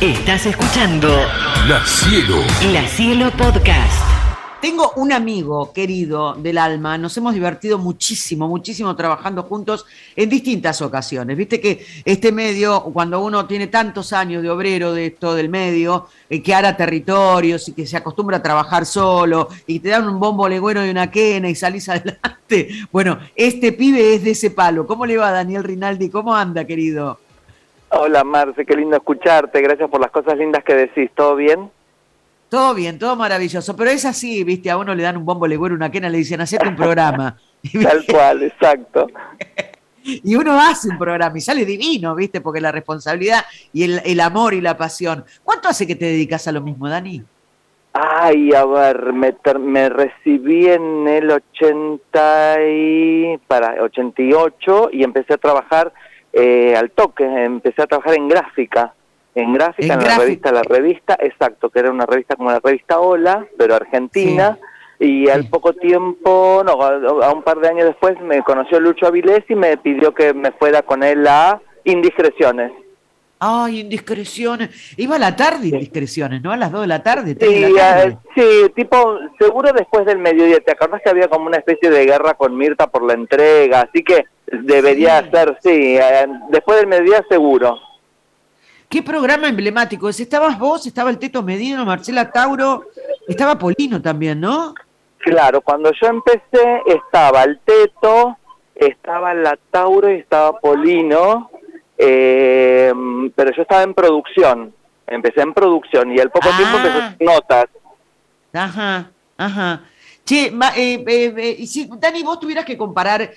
Estás escuchando La Cielo. La Cielo Podcast. Tengo un amigo querido del alma, nos hemos divertido muchísimo, muchísimo trabajando juntos en distintas ocasiones. Viste que este medio, cuando uno tiene tantos años de obrero de esto del medio, eh, que hará territorios y que se acostumbra a trabajar solo y te dan un bombo legüero y una quena y salís adelante. Bueno, este pibe es de ese palo. ¿Cómo le va Daniel Rinaldi? ¿Cómo anda, querido? Hola Marce, qué lindo escucharte, gracias por las cosas lindas que decís, ¿todo bien? Todo bien, todo maravilloso, pero es así, viste, a uno le dan un bombo legüero, una quena, le dicen, hacete un programa. Tal cual, exacto. Y uno hace un programa y sale divino, viste, porque la responsabilidad y el, el amor y la pasión. ¿Cuánto hace que te dedicas a lo mismo, Dani? Ay, a ver, me, ter- me recibí en el 80 y, para, 88 y empecé a trabajar eh, al toque, empecé a trabajar en gráfica, en gráfica, En en, la revista La Revista, exacto, que era una revista como la revista Hola, pero argentina, y al poco tiempo, no, a, a un par de años después me conoció Lucho Avilés y me pidió que me fuera con él a Indiscreciones. Ay, indiscreciones. Iba a la tarde indiscreciones, ¿no? A las 2 de la tarde, 3 Sí, de la tarde. sí, tipo, seguro después del mediodía. ¿Te acordás que había como una especie de guerra con Mirta por la entrega? Así que debería Sí. ser, sí, eh, después del mediodía seguro. ¿Qué programa emblemático es? Estabas vos, estaba el Teto Medino, Marcela Tauro, estaba Polino también, ¿no? Claro, cuando yo empecé estaba el Teto, estaba la Tauro y estaba Polino, eh, pero yo estaba en producción. Empecé en producción y al poco Ah. tiempo empecé notas. Ajá, ajá. Che, eh, eh, eh, si, Dani, vos tuvieras que comparar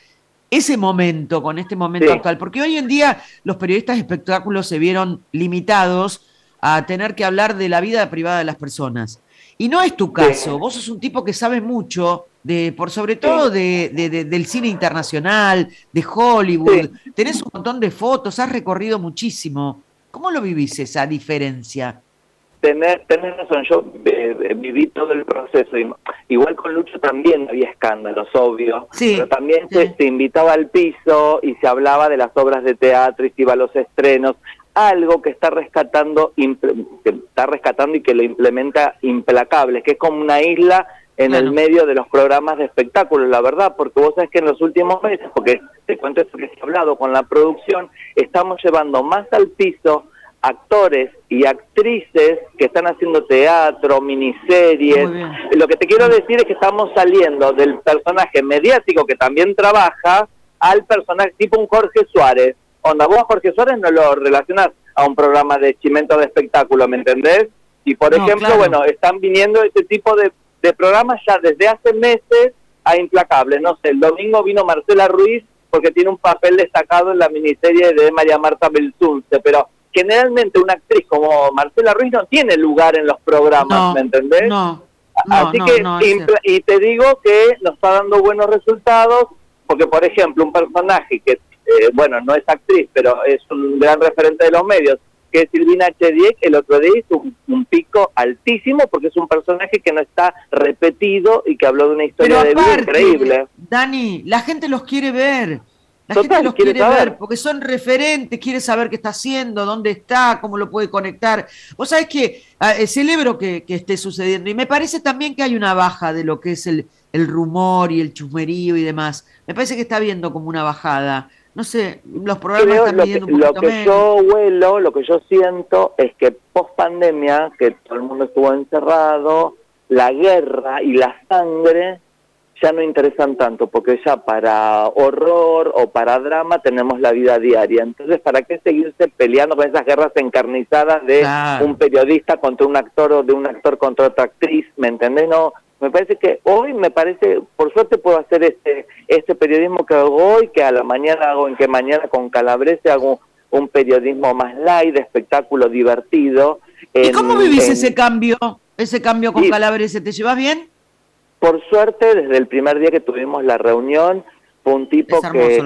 ese momento con este momento Sí. actual, porque hoy en día los periodistas de espectáculos se vieron limitados a tener que hablar de la vida privada de las personas. Y no es tu caso, vos sos un tipo que sabe mucho, de, por sobre todo de, de- de- del cine internacional, de Hollywood, tenés un montón de fotos, has recorrido muchísimo. ¿Cómo lo vivís esa diferencia? Tener, tenés razón, yo eh, eh, viví todo el proceso. igual con Lucho también había escándalos, obvio. Sí, Pero también sí. se, se invitaba al piso y se hablaba de las obras de teatro y se iba a los estrenos. Algo que está rescatando, que está rescatando y que lo implementa implacable, que es como una isla en Claro. el medio de los programas de espectáculos, la verdad, porque vos sabés que en los últimos meses, porque te cuento esto que se ha hablado con la producción, estamos llevando más al piso actores y actrices que están haciendo teatro, miniseries. Lo que te quiero decir es que estamos saliendo del personaje mediático que también trabaja al personaje tipo un Jorge Suárez. Onda, vos a Jorge Suárez no lo relacionas a un programa de chimento de espectáculo, ¿me entendés? Y por No, ejemplo, claro. bueno, están viniendo este tipo de, de programas ya desde hace meses a Implacables. No sé, el domingo vino Marcela Ruiz porque tiene un papel destacado en la miniserie de María Marta Belsunce, pero generalmente una actriz como Marcela Ruiz no tiene lugar en los programas, No, ¿me entendés? No, no, Así que, y te digo que nos está dando buenos resultados, porque por ejemplo, un personaje que, eh, bueno, no es actriz, pero es un gran referente de los medios, que es Silvina Chediek, el otro día hizo un, un pico altísimo, porque es un personaje que no está repetido y que habló de una historia Pero de vida increíble. Dani, la gente los quiere ver. La Total, gente los quiere ver porque son referentes, quiere saber qué está haciendo, dónde está, cómo lo puede conectar. Vos sabés que ah, eh, celebro que, que esté sucediendo y me parece también que hay una baja de lo que es el, el rumor y el chusmerío y demás. Me parece que está habiendo como una bajada. No sé, los programas Creo están lo que, un lo que menos. yo huelo, lo que yo siento es que post pandemia, que todo el mundo estuvo encerrado, la guerra y la sangre ya no interesan tanto, porque ya para horror o para drama tenemos la vida diaria. Entonces, ¿para qué seguirse peleando con esas guerras encarnizadas de Claro. un periodista contra un actor o de un actor contra otra actriz? ¿Me entendés? No, me parece que hoy, me parece, por suerte puedo hacer este este periodismo que hago hoy, que a la mañana hago en que mañana con Calabrese hago un periodismo más light, de espectáculo divertido. ¿Y en- cómo vivís en- ese cambio? Ese cambio con. Calabrese, ¿te llevas bien? Por suerte, desde el primer día que tuvimos la reunión, fue un tipo que,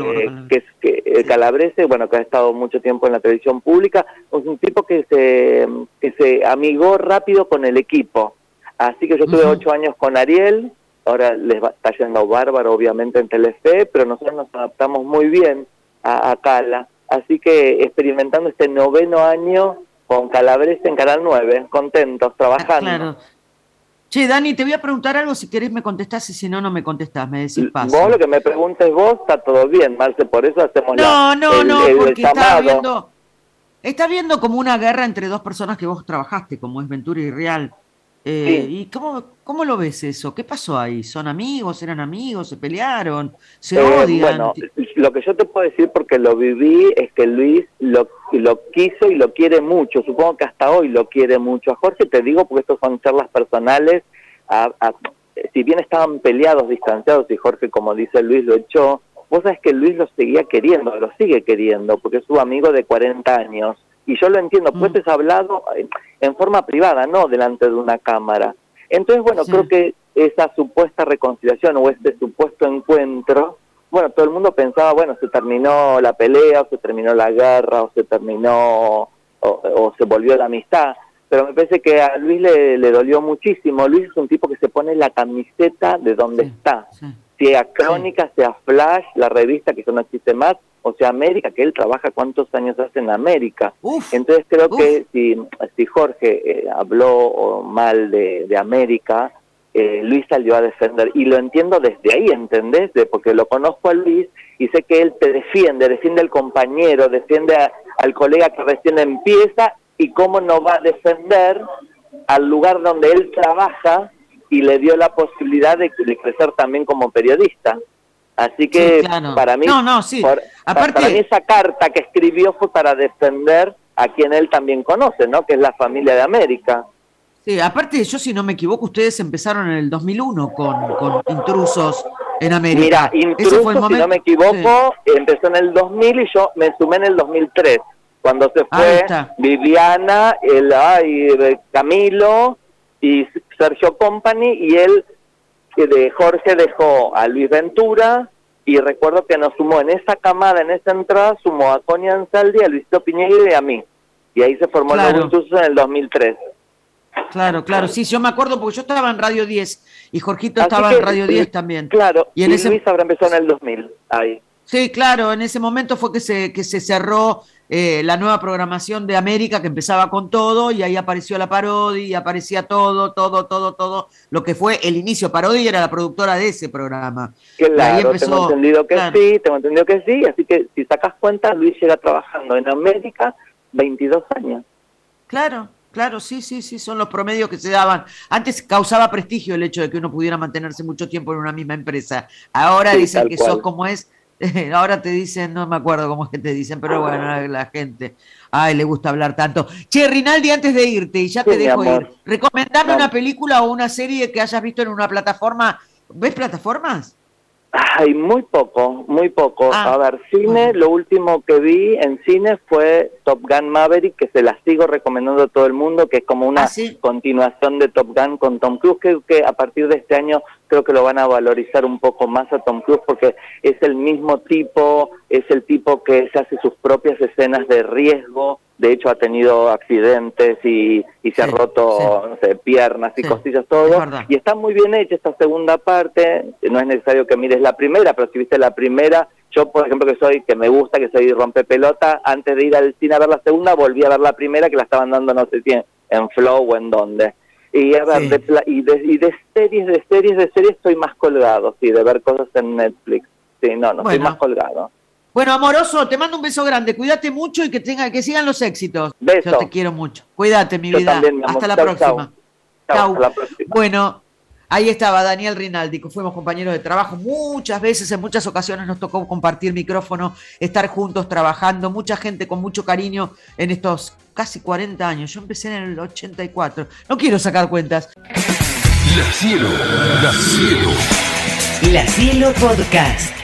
que, eh, Sí. Calabrese, bueno, que ha estado mucho tiempo en la televisión pública, es un tipo que se, que se amigó rápido con el equipo. Así que yo tuve Ujú. ocho años con Ariel, ahora les va, está yendo bárbaro, obviamente, en Telefe, pero nosotros nos adaptamos muy bien a, a Cala. Así que experimentando este noveno año con Calabrese en Canal 9, contentos, trabajando. Claro. Che, Dani, te voy a preguntar algo, si querés me contestás y si no, no me contestás, me decís paso. Vos lo que me preguntes vos, está todo bien, Marce, por eso hacemos No, no, no, porque está viendo, está viendo como una guerra entre dos personas que vos trabajaste, como es Ventura y Real. Eh, ¿Y cómo, cómo lo ves eso? ¿Qué pasó ahí? ¿Son amigos? ¿Eran amigos? ¿Se pelearon? ¿Se eh, odian? Bueno, lo que yo te puedo decir porque lo viví es que Luis lo, lo quiso y lo quiere mucho. Supongo que hasta hoy lo quiere mucho. A Jorge te digo porque estos son charlas personales. si bien estaban peleados, distanciados y Jorge, como dice Luis, lo echó, vos sabés que Luis lo seguía queriendo, lo sigue queriendo porque es su amigo de 40 años y yo lo entiendo, pues mm. hablado en forma privada, no delante de una cámara. Entonces, bueno, creo que esa supuesta reconciliación o este supuesto encuentro, bueno, todo el mundo pensaba, bueno, se terminó la pelea, o se terminó la guerra, o se terminó, o, se volvió la amistad, pero me parece que a Luis le, le, dolió muchísimo. Luis es un tipo que se pone la camiseta de donde está. Sea Crónica, sea Flash, la revista que eso no existe más, o sea, América, que él trabaja cuántos años hace en América. Entonces creo que si, si Jorge eh, habló mal de, de América, eh, Luis salió a defender. Y lo entiendo desde ahí, ¿entendés? porque lo conozco a Luis y sé que él te defiende, defiende al compañero, defiende al colega que recién empieza y cómo no va a defender al lugar donde él trabaja y le dio la posibilidad de crecer también como periodista. Así que para mí, no, no, sí. Aparte, esa carta que escribió fue para defender a quien él también conoce, ¿no? Que es la familia de América. Sí, aparte, yo si no me equivoco, ustedes empezaron en el 2001 con, con Intrusos en América. Mira, Intrusos, si no me equivoco, empezó en el 2000 y yo me sumé en el 2003, cuando se fue Viviana, el, ay, Camilo y Sergio Company y él que de Jorge dejó a Luis Ventura y recuerdo que nos sumó en esa camada, en esa entrada, sumó a Conia Ansaldi, a Luisito Piñeiro y a mí. Y ahí se formó el Juventus en el 2003. Claro, claro, sí, yo me acuerdo porque yo estaba en Radio 10 y Jorgito estaba en Radio 10 también. Claro, y, en ese... Luis habrá empezado en el 2000, ahí. Sí, claro, en ese momento fue que se, que se cerró eh, la nueva programación de América que empezaba con todo y ahí apareció la parodia y aparecía todo, todo, todo, todo. Lo que fue el inicio parodia era la productora de ese programa. Claro, tengo entendido que sí, tengo entendido que sí, así que si sacas cuenta, Luis llega trabajando en América 22 años. Claro, Claro, sí, sí, sí, son los promedios que se daban. Antes causaba prestigio el hecho de que uno pudiera mantenerse mucho tiempo en una misma empresa. Ahora dicen que sos como es Ahora te dicen, no me acuerdo cómo es que te dicen, pero bueno, la gente, ay, le gusta hablar tanto. Che, Rinaldi, antes de irte, y ya te dejo ir, recomendame una película o una serie que hayas visto en una plataforma. ¿Ves plataformas? Ay, muy poco, muy poco. Ah, a ver, cine, lo último que vi en cine fue Top Gun Maverick, que se la sigo recomendando a todo el mundo, que es como una ¿Ah, continuación de Top Gun con Tom Cruise, Creo que a partir de este año creo que lo van a valorizar un poco más a Tom Cruise porque es el mismo tipo, es el tipo que se hace sus propias escenas de riesgo, de hecho ha tenido accidentes y, y se ha roto no sé, piernas y costillas, todo. Y está muy bien hecha esta segunda parte, no es necesario que mires la primera, pero si viste la primera, yo por ejemplo que soy, que me gusta, que soy rompe pelota, antes de ir al cine a ver la segunda, volví a ver la primera que la estaban dando no sé si en, Flow o en donde. Y a ver, de, y, de, y de series, de series, de series estoy más colgado, sí, de ver cosas en Netflix. Sí, no, no, estoy más colgado. Bueno, amoroso, te mando un beso grande. Cuídate mucho y que tenga, que sigan los éxitos. Beso. Yo te quiero mucho. Cuídate, mi vida. Hasta la próxima. Chau. Bueno, ahí estaba Daniel Rinaldi, que fuimos compañeros de trabajo muchas veces, en muchas ocasiones nos tocó compartir micrófono, estar juntos trabajando, mucha gente con mucho cariño en estos casi 40 años. Yo empecé en el 84. No quiero sacar cuentas. La cielo, la cielo. La cielo podcast.